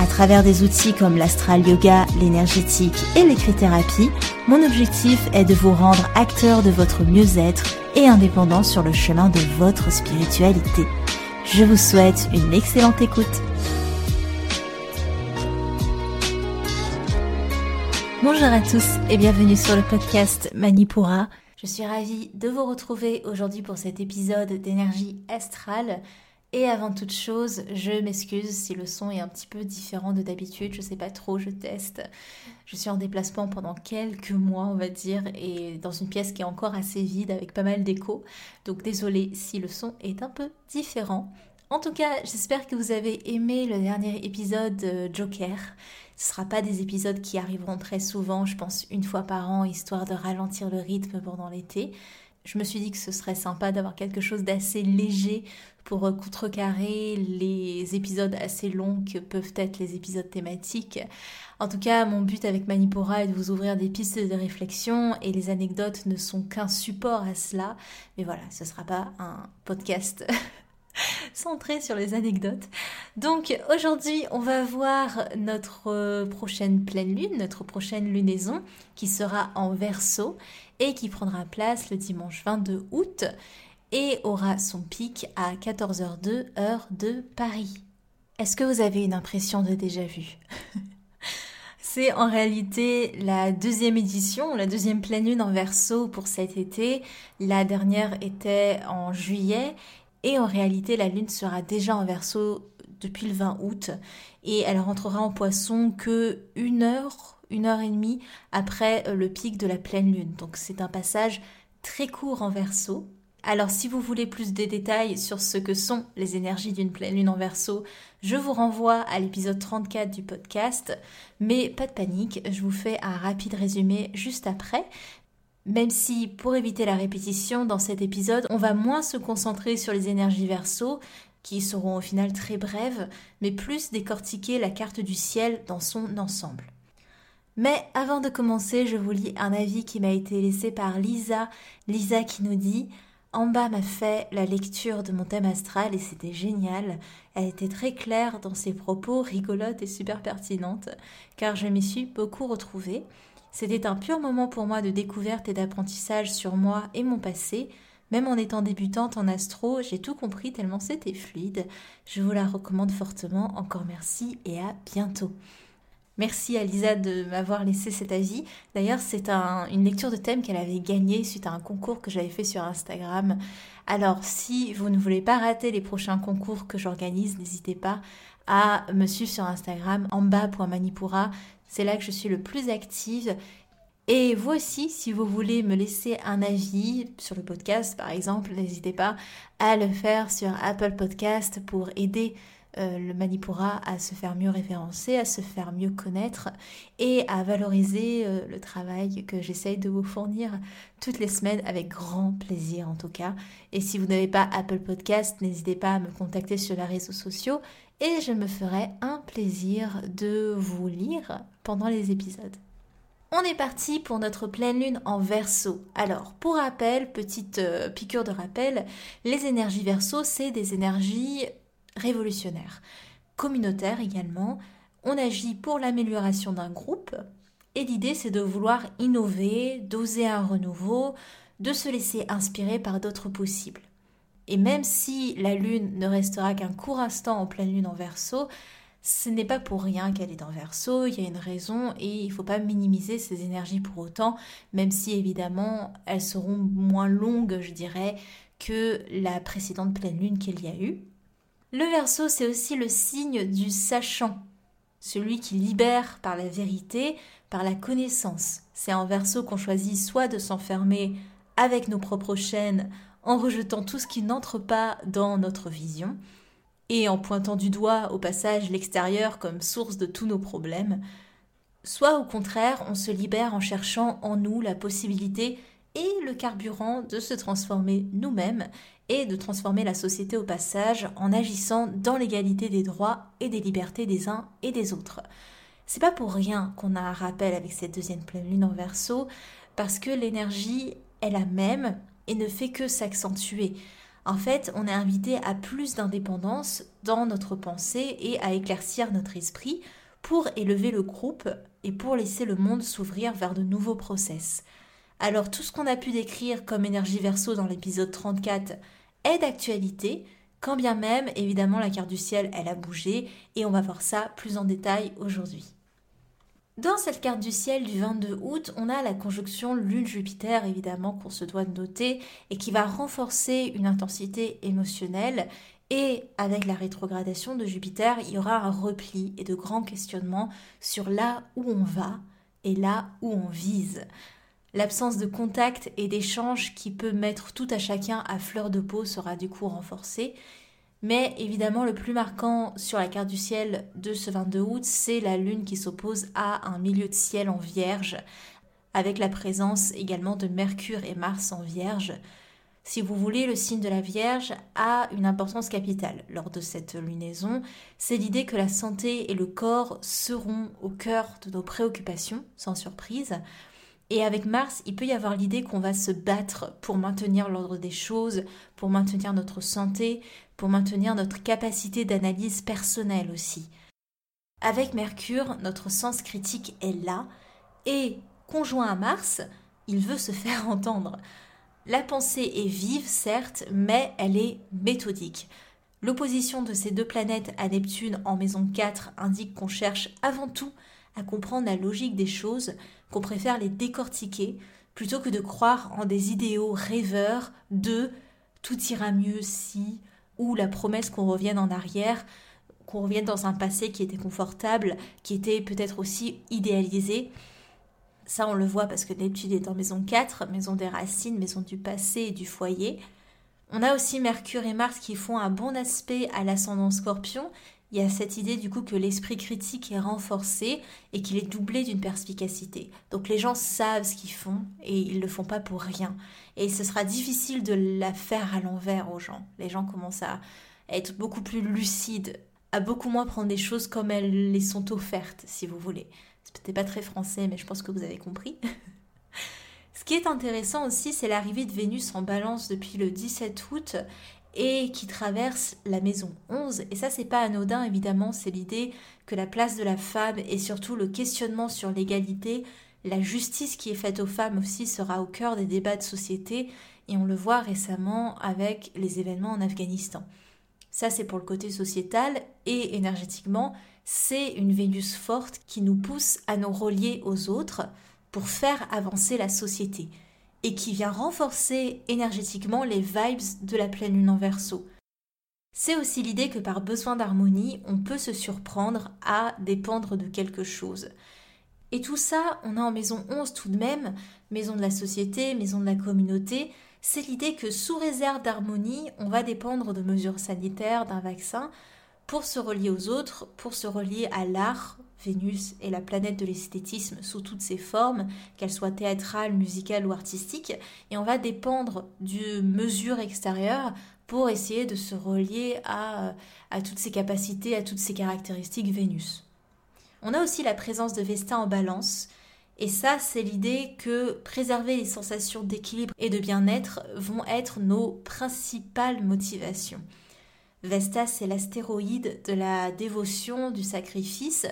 à travers des outils comme l'astral yoga, l'énergétique et l'écrit-thérapie, mon objectif est de vous rendre acteur de votre mieux-être et indépendant sur le chemin de votre spiritualité. Je vous souhaite une excellente écoute. Bonjour à tous et bienvenue sur le podcast Manipura. Je suis ravie de vous retrouver aujourd'hui pour cet épisode d'énergie astrale et avant toute chose, je m'excuse si le son est un petit peu différent de d'habitude, je sais pas trop, je teste. Je suis en déplacement pendant quelques mois, on va dire, et dans une pièce qui est encore assez vide avec pas mal d'écho. Donc désolé si le son est un peu différent. En tout cas, j'espère que vous avez aimé le dernier épisode Joker. Ce ne sera pas des épisodes qui arriveront très souvent, je pense une fois par an, histoire de ralentir le rythme pendant l'été je me suis dit que ce serait sympa d'avoir quelque chose d'assez léger pour contrecarrer les épisodes assez longs que peuvent être les épisodes thématiques. En tout cas, mon but avec Manipura est de vous ouvrir des pistes de réflexion et les anecdotes ne sont qu'un support à cela. Mais voilà, ce ne sera pas un podcast centré sur les anecdotes. Donc aujourd'hui, on va voir notre prochaine pleine lune, notre prochaine lunaison qui sera en verso et qui prendra place le dimanche 22 août et aura son pic à 14h02 heure de Paris. Est-ce que vous avez une impression de déjà vu? C'est en réalité la deuxième édition, la deuxième pleine lune en verso pour cet été. La dernière était en juillet et en réalité la lune sera déjà en verso depuis le 20 août et elle rentrera en poisson que une heure, une heure et demie après le pic de la pleine lune. Donc c'est un passage très court en verso alors si vous voulez plus de détails sur ce que sont les énergies d'une pleine lune en verso, je vous renvoie à l'épisode 34 du podcast, mais pas de panique, je vous fais un rapide résumé juste après. Même si, pour éviter la répétition, dans cet épisode, on va moins se concentrer sur les énergies verso, qui seront au final très brèves, mais plus décortiquer la carte du ciel dans son ensemble. Mais avant de commencer, je vous lis un avis qui m'a été laissé par Lisa. Lisa qui nous dit Amba m'a fait la lecture de mon thème astral et c'était génial. Elle était très claire dans ses propos, rigolote et super pertinente, car je m'y suis beaucoup retrouvée. C'était un pur moment pour moi de découverte et d'apprentissage sur moi et mon passé. Même en étant débutante en astro, j'ai tout compris tellement c'était fluide. Je vous la recommande fortement. Encore merci et à bientôt. Merci à Lisa de m'avoir laissé cet avis. D'ailleurs, c'est une lecture de thème qu'elle avait gagnée suite à un concours que j'avais fait sur Instagram. Alors, si vous ne voulez pas rater les prochains concours que j'organise, n'hésitez pas à me suivre sur Instagram, en bas.manipura. C'est là que je suis le plus active. Et vous aussi, si vous voulez me laisser un avis sur le podcast, par exemple, n'hésitez pas à le faire sur Apple Podcast pour aider euh, le Manipura à se faire mieux référencer, à se faire mieux connaître et à valoriser euh, le travail que j'essaye de vous fournir toutes les semaines avec grand plaisir en tout cas. Et si vous n'avez pas Apple Podcast, n'hésitez pas à me contacter sur les réseaux sociaux et je me ferai un plaisir de vous lire pendant les épisodes. On est parti pour notre pleine lune en verso. Alors, pour rappel, petite euh, piqûre de rappel, les énergies verso, c'est des énergies révolutionnaire. Communautaire également, on agit pour l'amélioration d'un groupe et l'idée c'est de vouloir innover, d'oser un renouveau, de se laisser inspirer par d'autres possibles. Et même si la lune ne restera qu'un court instant en pleine lune en verso, ce n'est pas pour rien qu'elle est en verso, il y a une raison et il ne faut pas minimiser ces énergies pour autant, même si évidemment elles seront moins longues, je dirais, que la précédente pleine lune qu'il y a eu. Le verso, c'est aussi le signe du sachant, celui qui libère par la vérité, par la connaissance. C'est en verso qu'on choisit soit de s'enfermer avec nos propres chaînes en rejetant tout ce qui n'entre pas dans notre vision, et en pointant du doigt au passage l'extérieur comme source de tous nos problèmes, soit au contraire on se libère en cherchant en nous la possibilité et le carburant de se transformer nous-mêmes et de transformer la société au passage en agissant dans l'égalité des droits et des libertés des uns et des autres. C'est pas pour rien qu'on a un rappel avec cette deuxième pleine lune en verso, parce que l'énergie est la même et ne fait que s'accentuer. En fait, on est invité à plus d'indépendance dans notre pensée et à éclaircir notre esprit pour élever le groupe et pour laisser le monde s'ouvrir vers de nouveaux process. Alors tout ce qu'on a pu décrire comme énergie verso dans l'épisode 34 est d'actualité, quand bien même évidemment la carte du ciel elle a bougé et on va voir ça plus en détail aujourd'hui. Dans cette carte du ciel du 22 août, on a la conjonction Lune-Jupiter, évidemment, qu'on se doit de noter, et qui va renforcer une intensité émotionnelle. Et avec la rétrogradation de Jupiter, il y aura un repli et de grands questionnements sur là où on va et là où on vise. L'absence de contact et d'échange qui peut mettre tout à chacun à fleur de peau sera du coup renforcée. Mais évidemment, le plus marquant sur la carte du ciel de ce 22 août, c'est la Lune qui s'oppose à un milieu de ciel en vierge, avec la présence également de Mercure et Mars en vierge. Si vous voulez, le signe de la Vierge a une importance capitale lors de cette lunaison. C'est l'idée que la santé et le corps seront au cœur de nos préoccupations, sans surprise. Et avec Mars, il peut y avoir l'idée qu'on va se battre pour maintenir l'ordre des choses, pour maintenir notre santé, pour maintenir notre capacité d'analyse personnelle aussi. Avec Mercure, notre sens critique est là, et conjoint à Mars, il veut se faire entendre. La pensée est vive, certes, mais elle est méthodique. L'opposition de ces deux planètes à Neptune en maison 4 indique qu'on cherche avant tout à comprendre la logique des choses, qu'on préfère les décortiquer, plutôt que de croire en des idéaux rêveurs de tout ira mieux si, ou la promesse qu'on revienne en arrière, qu'on revienne dans un passé qui était confortable, qui était peut-être aussi idéalisé. Ça, on le voit parce que Neptune est en maison 4, maison des racines, maison du passé et du foyer. On a aussi Mercure et Mars qui font un bon aspect à l'ascendant scorpion il y a cette idée du coup que l'esprit critique est renforcé et qu'il est doublé d'une perspicacité. Donc les gens savent ce qu'ils font et ils ne le font pas pour rien. Et ce sera difficile de la faire à l'envers aux gens. Les gens commencent à être beaucoup plus lucides, à beaucoup moins prendre des choses comme elles les sont offertes, si vous voulez. C'est peut-être pas très français, mais je pense que vous avez compris. Ce qui est intéressant aussi, c'est l'arrivée de Vénus en balance depuis le 17 août et qui traverse la maison 11. Et ça, c'est pas anodin, évidemment, c'est l'idée que la place de la femme et surtout le questionnement sur l'égalité, la justice qui est faite aux femmes aussi sera au cœur des débats de société, et on le voit récemment avec les événements en Afghanistan. Ça, c'est pour le côté sociétal, et énergétiquement, c'est une Vénus forte qui nous pousse à nous relier aux autres pour faire avancer la société et qui vient renforcer énergétiquement les vibes de la pleine lune en verso. C'est aussi l'idée que par besoin d'harmonie, on peut se surprendre à dépendre de quelque chose. Et tout ça, on a en maison 11 tout de même, maison de la société, maison de la communauté, c'est l'idée que sous réserve d'harmonie, on va dépendre de mesures sanitaires, d'un vaccin, pour se relier aux autres, pour se relier à l'art, Vénus est la planète de l'esthétisme sous toutes ses formes, qu'elles soient théâtrales, musicales ou artistiques, et on va dépendre de mesures extérieures pour essayer de se relier à, à toutes ses capacités, à toutes ses caractéristiques Vénus. On a aussi la présence de Vesta en balance, et ça, c'est l'idée que préserver les sensations d'équilibre et de bien-être vont être nos principales motivations. Vesta, c'est l'astéroïde de la dévotion, du sacrifice,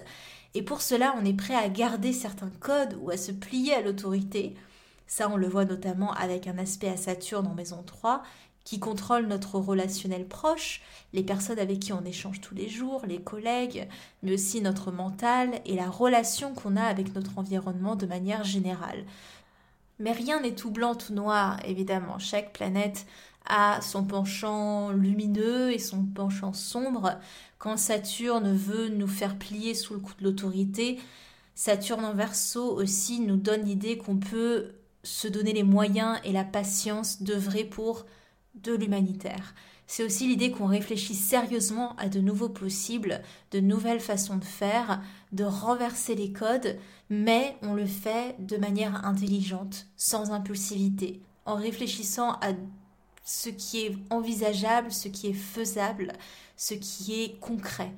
et pour cela, on est prêt à garder certains codes ou à se plier à l'autorité. Ça, on le voit notamment avec un aspect à Saturne en maison 3 qui contrôle notre relationnel proche, les personnes avec qui on échange tous les jours, les collègues, mais aussi notre mental et la relation qu'on a avec notre environnement de manière générale. Mais rien n'est tout blanc, tout noir, évidemment. Chaque planète a son penchant lumineux et son penchant sombre. Quand Saturne veut nous faire plier sous le coup de l'autorité, Saturne en verso aussi nous donne l'idée qu'on peut se donner les moyens et la patience d'œuvrer pour de l'humanitaire. C'est aussi l'idée qu'on réfléchisse sérieusement à de nouveaux possibles, de nouvelles façons de faire, de renverser les codes, mais on le fait de manière intelligente, sans impulsivité, en réfléchissant à ce qui est envisageable, ce qui est faisable, ce qui est concret.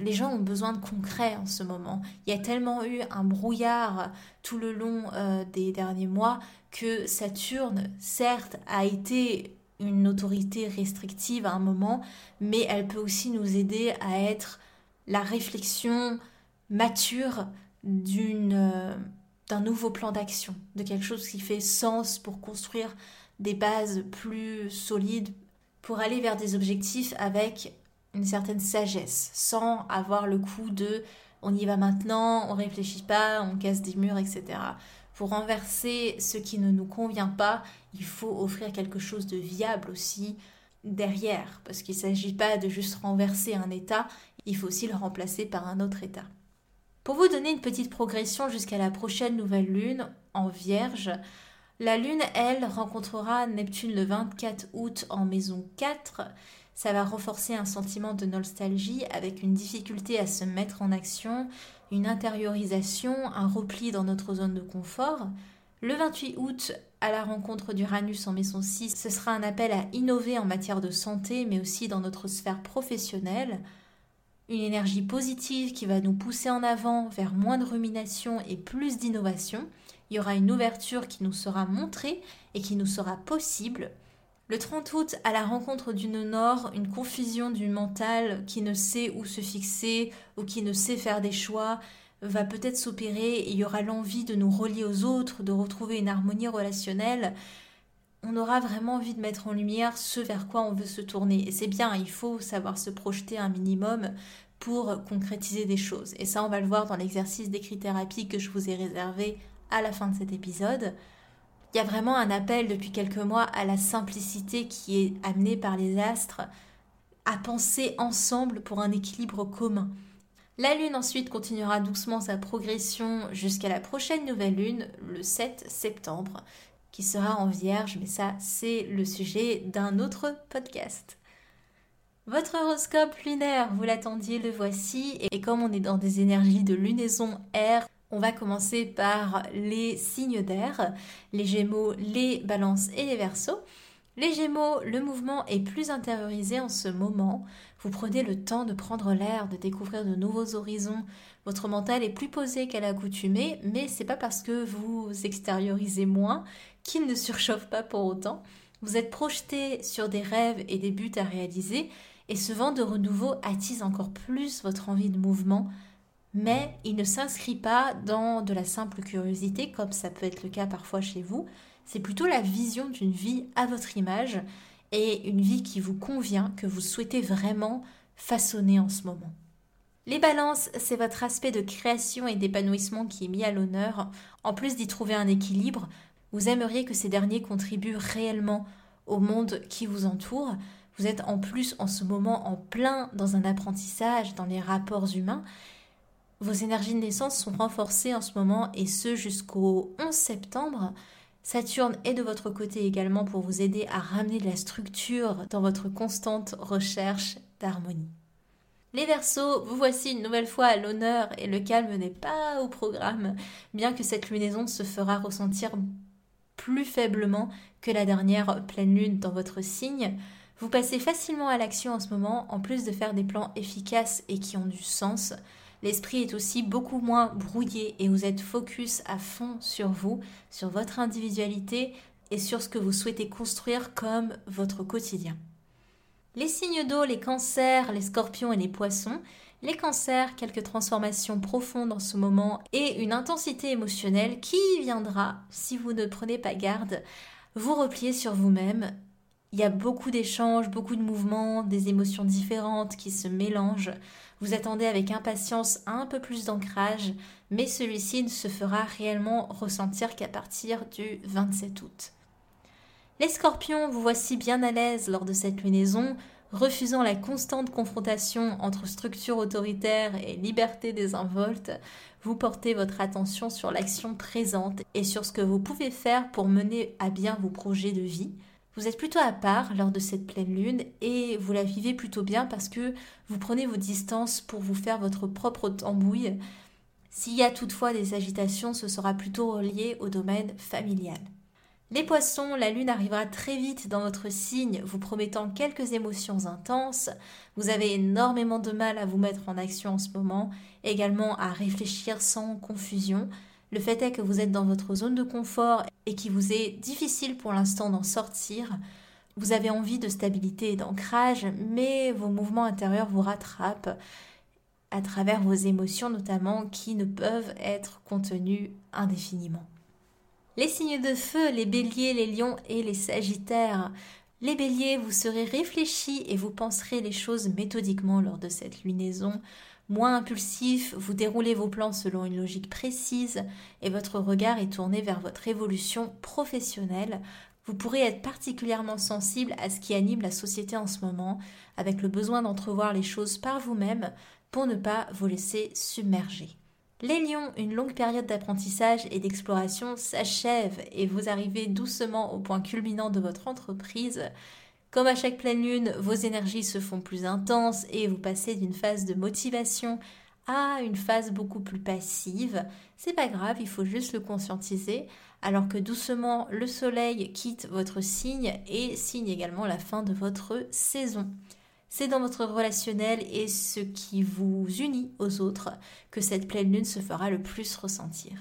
Les gens ont besoin de concret en ce moment. Il y a tellement eu un brouillard tout le long euh, des derniers mois que Saturne, certes, a été une autorité restrictive à un moment, mais elle peut aussi nous aider à être la réflexion mature euh, d'un nouveau plan d'action, de quelque chose qui fait sens pour construire des bases plus solides, pour aller vers des objectifs avec une certaine sagesse, sans avoir le coup de on y va maintenant, on réfléchit pas, on casse des murs, etc. Pour renverser ce qui ne nous convient pas, il faut offrir quelque chose de viable aussi derrière, parce qu'il ne s'agit pas de juste renverser un état, il faut aussi le remplacer par un autre état. Pour vous donner une petite progression jusqu'à la prochaine nouvelle lune en Vierge, la lune, elle, rencontrera Neptune le 24 août en maison 4. Ça va renforcer un sentiment de nostalgie avec une difficulté à se mettre en action, une intériorisation, un repli dans notre zone de confort. Le 28 août, à la rencontre d'Uranus en maison 6, ce sera un appel à innover en matière de santé, mais aussi dans notre sphère professionnelle. Une énergie positive qui va nous pousser en avant vers moins de rumination et plus d'innovation. Il y aura une ouverture qui nous sera montrée et qui nous sera possible. Le 30 août, à la rencontre d'une nord, une confusion du mental qui ne sait où se fixer ou qui ne sait faire des choix va peut-être s'opérer et il y aura l'envie de nous relier aux autres, de retrouver une harmonie relationnelle. On aura vraiment envie de mettre en lumière ce vers quoi on veut se tourner. Et c'est bien, il faut savoir se projeter un minimum pour concrétiser des choses. Et ça, on va le voir dans l'exercice d'écrit-thérapie que je vous ai réservé à la fin de cet épisode. Il y a vraiment un appel depuis quelques mois à la simplicité qui est amenée par les astres, à penser ensemble pour un équilibre commun. La Lune ensuite continuera doucement sa progression jusqu'à la prochaine nouvelle Lune, le 7 septembre, qui sera en Vierge, mais ça c'est le sujet d'un autre podcast. Votre horoscope lunaire, vous l'attendiez, le voici, et comme on est dans des énergies de lunaison air, on va commencer par les signes d'air, les Gémeaux, les Balances et les Verseaux. Les Gémeaux, le mouvement est plus intériorisé en ce moment. Vous prenez le temps de prendre l'air, de découvrir de nouveaux horizons. Votre mental est plus posé qu'à l'accoutumée, mais c'est pas parce que vous extériorisez moins qu'il ne surchauffe pas pour autant. Vous êtes projeté sur des rêves et des buts à réaliser, et ce vent de renouveau attise encore plus votre envie de mouvement, mais il ne s'inscrit pas dans de la simple curiosité comme ça peut être le cas parfois chez vous, c'est plutôt la vision d'une vie à votre image et une vie qui vous convient, que vous souhaitez vraiment façonner en ce moment. Les balances, c'est votre aspect de création et d'épanouissement qui est mis à l'honneur. En plus d'y trouver un équilibre, vous aimeriez que ces derniers contribuent réellement au monde qui vous entoure. Vous êtes en plus en ce moment en plein dans un apprentissage dans les rapports humains vos énergies de naissance sont renforcées en ce moment et ce jusqu'au 11 septembre. Saturne est de votre côté également pour vous aider à ramener de la structure dans votre constante recherche d'harmonie. Les Verseaux, vous voici une nouvelle fois à l'honneur et le calme n'est pas au programme, bien que cette lunaison se fera ressentir plus faiblement que la dernière pleine lune dans votre signe. Vous passez facilement à l'action en ce moment, en plus de faire des plans efficaces et qui ont du sens l'esprit est aussi beaucoup moins brouillé et vous êtes focus à fond sur vous, sur votre individualité et sur ce que vous souhaitez construire comme votre quotidien. Les signes d'eau, les cancers, les scorpions et les poissons, les cancers, quelques transformations profondes en ce moment et une intensité émotionnelle qui viendra, si vous ne prenez pas garde, vous replier sur vous-même. Il y a beaucoup d'échanges, beaucoup de mouvements, des émotions différentes qui se mélangent. Vous attendez avec impatience un peu plus d'ancrage, mais celui-ci ne se fera réellement ressentir qu'à partir du 27 août. Les scorpions, vous voici bien à l'aise lors de cette lunaison, refusant la constante confrontation entre structure autoritaire et liberté désinvolte, vous portez votre attention sur l'action présente et sur ce que vous pouvez faire pour mener à bien vos projets de vie. Vous êtes plutôt à part lors de cette pleine lune et vous la vivez plutôt bien parce que vous prenez vos distances pour vous faire votre propre tambouille. S'il y a toutefois des agitations, ce sera plutôt relié au domaine familial. Les poissons, la lune arrivera très vite dans votre signe, vous promettant quelques émotions intenses. Vous avez énormément de mal à vous mettre en action en ce moment, également à réfléchir sans confusion. Le fait est que vous êtes dans votre zone de confort et qu'il vous est difficile pour l'instant d'en sortir. Vous avez envie de stabilité et d'ancrage, mais vos mouvements intérieurs vous rattrapent à travers vos émotions notamment qui ne peuvent être contenues indéfiniment. Les signes de feu, les béliers, les lions et les sagittaires. Les béliers, vous serez réfléchis et vous penserez les choses méthodiquement lors de cette lunaison moins impulsif, vous déroulez vos plans selon une logique précise et votre regard est tourné vers votre évolution professionnelle. Vous pourrez être particulièrement sensible à ce qui anime la société en ce moment, avec le besoin d'entrevoir les choses par vous-même pour ne pas vous laisser submerger. Les lions, une longue période d'apprentissage et d'exploration s'achève et vous arrivez doucement au point culminant de votre entreprise. Comme à chaque pleine lune, vos énergies se font plus intenses et vous passez d'une phase de motivation à une phase beaucoup plus passive. C'est pas grave, il faut juste le conscientiser, alors que doucement le soleil quitte votre signe et signe également la fin de votre saison. C'est dans votre relationnel et ce qui vous unit aux autres que cette pleine lune se fera le plus ressentir.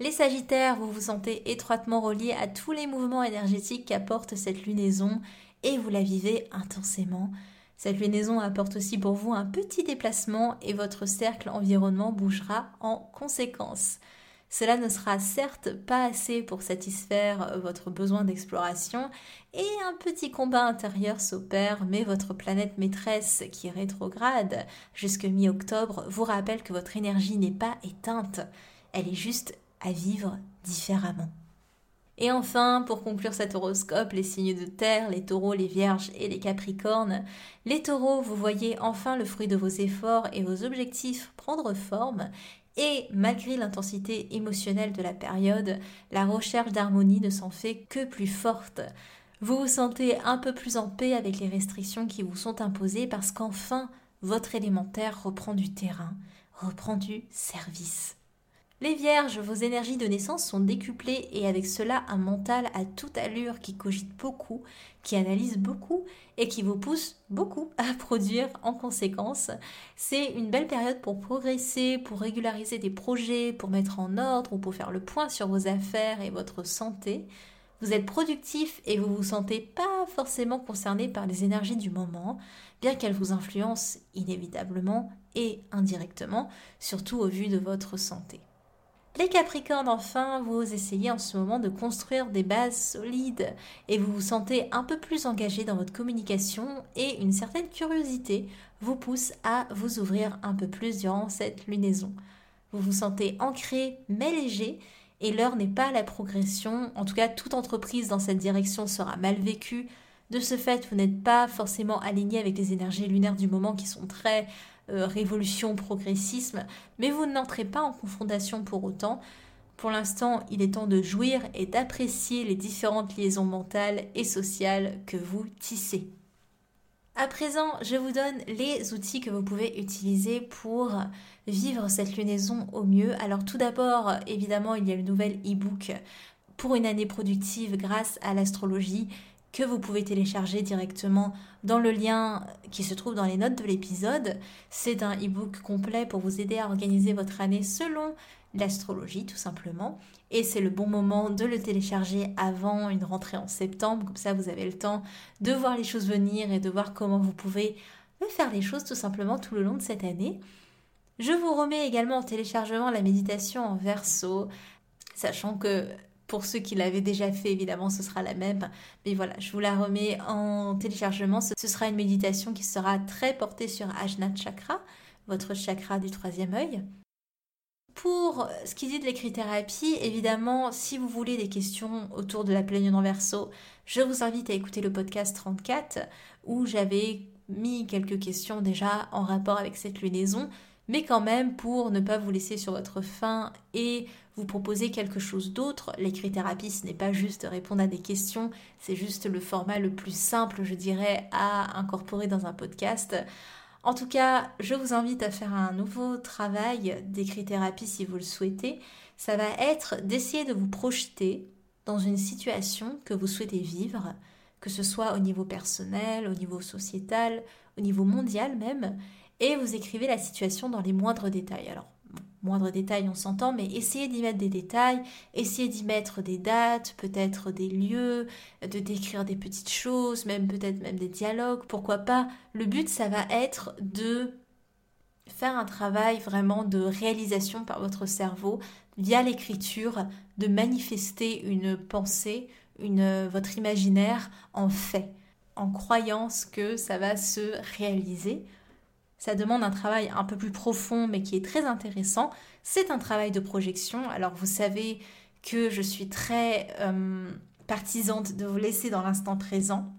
Les Sagittaires, vous vous sentez étroitement reliés à tous les mouvements énergétiques qu'apporte cette lunaison et vous la vivez intensément. Cette lunaison apporte aussi pour vous un petit déplacement et votre cercle environnement bougera en conséquence. Cela ne sera certes pas assez pour satisfaire votre besoin d'exploration et un petit combat intérieur s'opère, mais votre planète maîtresse qui rétrograde jusque mi-octobre vous rappelle que votre énergie n'est pas éteinte, elle est juste à vivre différemment. Et enfin, pour conclure cet horoscope, les signes de terre, les taureaux, les vierges et les capricornes. Les taureaux, vous voyez enfin le fruit de vos efforts et vos objectifs prendre forme. Et malgré l'intensité émotionnelle de la période, la recherche d'harmonie ne s'en fait que plus forte. Vous vous sentez un peu plus en paix avec les restrictions qui vous sont imposées parce qu'enfin, votre élémentaire reprend du terrain, reprend du service. Les vierges, vos énergies de naissance sont décuplées et avec cela un mental à toute allure qui cogite beaucoup, qui analyse beaucoup et qui vous pousse beaucoup à produire en conséquence. C'est une belle période pour progresser, pour régulariser des projets, pour mettre en ordre ou pour faire le point sur vos affaires et votre santé. Vous êtes productif et vous vous sentez pas forcément concerné par les énergies du moment, bien qu'elles vous influencent inévitablement et indirectement, surtout au vu de votre santé. Les Capricornes, enfin, vous essayez en ce moment de construire des bases solides et vous vous sentez un peu plus engagé dans votre communication et une certaine curiosité vous pousse à vous ouvrir un peu plus durant cette lunaison. Vous vous sentez ancré mais léger et l'heure n'est pas la progression. En tout cas, toute entreprise dans cette direction sera mal vécue. De ce fait, vous n'êtes pas forcément aligné avec les énergies lunaires du moment qui sont très euh, révolution, progressisme, mais vous n'entrez pas en confrontation pour autant. Pour l'instant, il est temps de jouir et d'apprécier les différentes liaisons mentales et sociales que vous tissez. À présent, je vous donne les outils que vous pouvez utiliser pour vivre cette lunaison au mieux. Alors tout d'abord, évidemment, il y a le nouvel e-book pour une année productive grâce à l'astrologie que vous pouvez télécharger directement dans le lien qui se trouve dans les notes de l'épisode. C'est un e-book complet pour vous aider à organiser votre année selon l'astrologie tout simplement. Et c'est le bon moment de le télécharger avant une rentrée en septembre. Comme ça, vous avez le temps de voir les choses venir et de voir comment vous pouvez faire les choses tout simplement tout le long de cette année. Je vous remets également en téléchargement la méditation en verso, sachant que pour ceux qui l'avaient déjà fait, évidemment, ce sera la même. Mais voilà, je vous la remets en téléchargement. Ce sera une méditation qui sera très portée sur Ajna Chakra, votre chakra du troisième œil. Pour ce qui dit de l'écrit-thérapie, évidemment, si vous voulez des questions autour de la pleine en verso, je vous invite à écouter le podcast 34 où j'avais mis quelques questions déjà en rapport avec cette lunaison mais quand même pour ne pas vous laisser sur votre faim et vous proposer quelque chose d'autre. L'écrit-thérapie, ce n'est pas juste répondre à des questions, c'est juste le format le plus simple, je dirais, à incorporer dans un podcast. En tout cas, je vous invite à faire un nouveau travail d'écrit-thérapie si vous le souhaitez. Ça va être d'essayer de vous projeter dans une situation que vous souhaitez vivre, que ce soit au niveau personnel, au niveau sociétal, au niveau mondial même, et vous écrivez la situation dans les moindres détails. Alors, moindres détails, on s'entend, mais essayez d'y mettre des détails, essayez d'y mettre des dates, peut-être des lieux, de décrire des petites choses, même peut-être même des dialogues, pourquoi pas. Le but, ça va être de faire un travail vraiment de réalisation par votre cerveau via l'écriture, de manifester une pensée, une, votre imaginaire en fait, en croyance que ça va se réaliser. Ça demande un travail un peu plus profond mais qui est très intéressant. C'est un travail de projection. Alors vous savez que je suis très euh, partisante de vous laisser dans l'instant présent.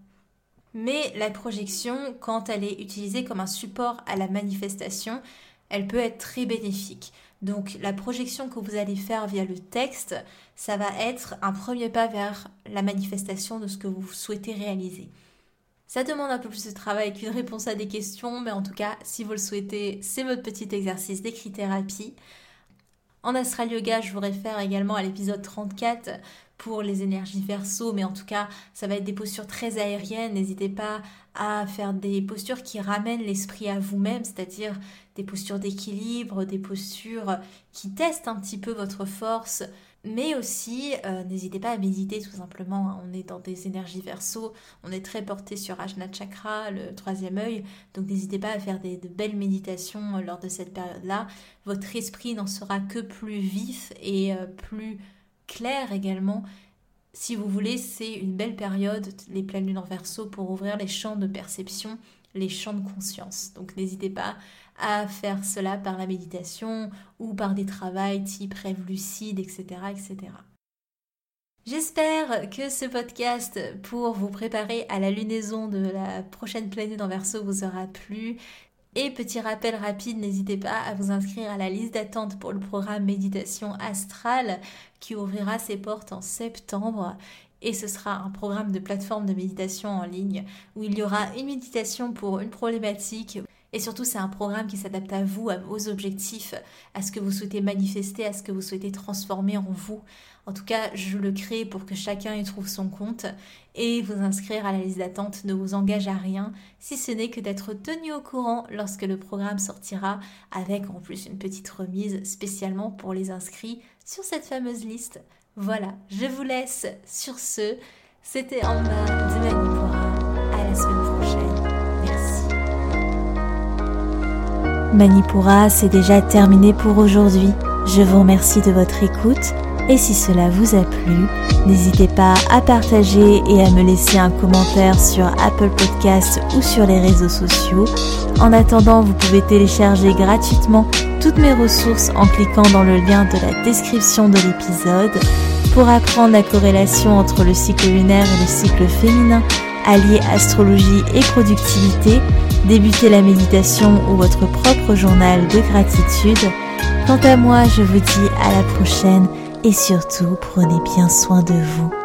Mais la projection, quand elle est utilisée comme un support à la manifestation, elle peut être très bénéfique. Donc la projection que vous allez faire via le texte, ça va être un premier pas vers la manifestation de ce que vous souhaitez réaliser. Ça demande un peu plus de travail qu'une réponse à des questions, mais en tout cas, si vous le souhaitez, c'est votre petit exercice d'écrit-thérapie. En astral yoga, je vous réfère également à l'épisode 34 pour les énergies verso, mais en tout cas, ça va être des postures très aériennes. N'hésitez pas à faire des postures qui ramènent l'esprit à vous-même, c'est-à-dire des postures d'équilibre, des postures qui testent un petit peu votre force, mais aussi, euh, n'hésitez pas à méditer tout simplement. Hein. On est dans des énergies verso, on est très porté sur Ajna Chakra, le troisième œil. Donc n'hésitez pas à faire de belles méditations euh, lors de cette période-là. Votre esprit n'en sera que plus vif et euh, plus clair également. Si vous voulez, c'est une belle période, les pleines lunes en verso, pour ouvrir les champs de perception, les champs de conscience. Donc n'hésitez pas à faire cela par la méditation ou par des travails type rêve lucide, etc. etc. J'espère que ce podcast pour vous préparer à la lunaison de la prochaine planète en verso vous aura plu. Et petit rappel rapide, n'hésitez pas à vous inscrire à la liste d'attente pour le programme Méditation Astrale qui ouvrira ses portes en septembre. Et ce sera un programme de plateforme de méditation en ligne où il y aura une méditation pour une problématique et surtout, c'est un programme qui s'adapte à vous, à vos objectifs, à ce que vous souhaitez manifester, à ce que vous souhaitez transformer en vous. En tout cas, je le crée pour que chacun y trouve son compte. Et vous inscrire à la liste d'attente ne vous engage à rien, si ce n'est que d'être tenu au courant lorsque le programme sortira, avec en plus une petite remise spécialement pour les inscrits sur cette fameuse liste. Voilà, je vous laisse sur ce. C'était en bas de Manipura. Manipura, c'est déjà terminé pour aujourd'hui. Je vous remercie de votre écoute et si cela vous a plu, n'hésitez pas à partager et à me laisser un commentaire sur Apple Podcasts ou sur les réseaux sociaux. En attendant, vous pouvez télécharger gratuitement toutes mes ressources en cliquant dans le lien de la description de l'épisode pour apprendre la corrélation entre le cycle lunaire et le cycle féminin, allier astrologie et productivité débuter la méditation ou votre propre journal de gratitude. Quant à moi, je vous dis à la prochaine et surtout prenez bien soin de vous.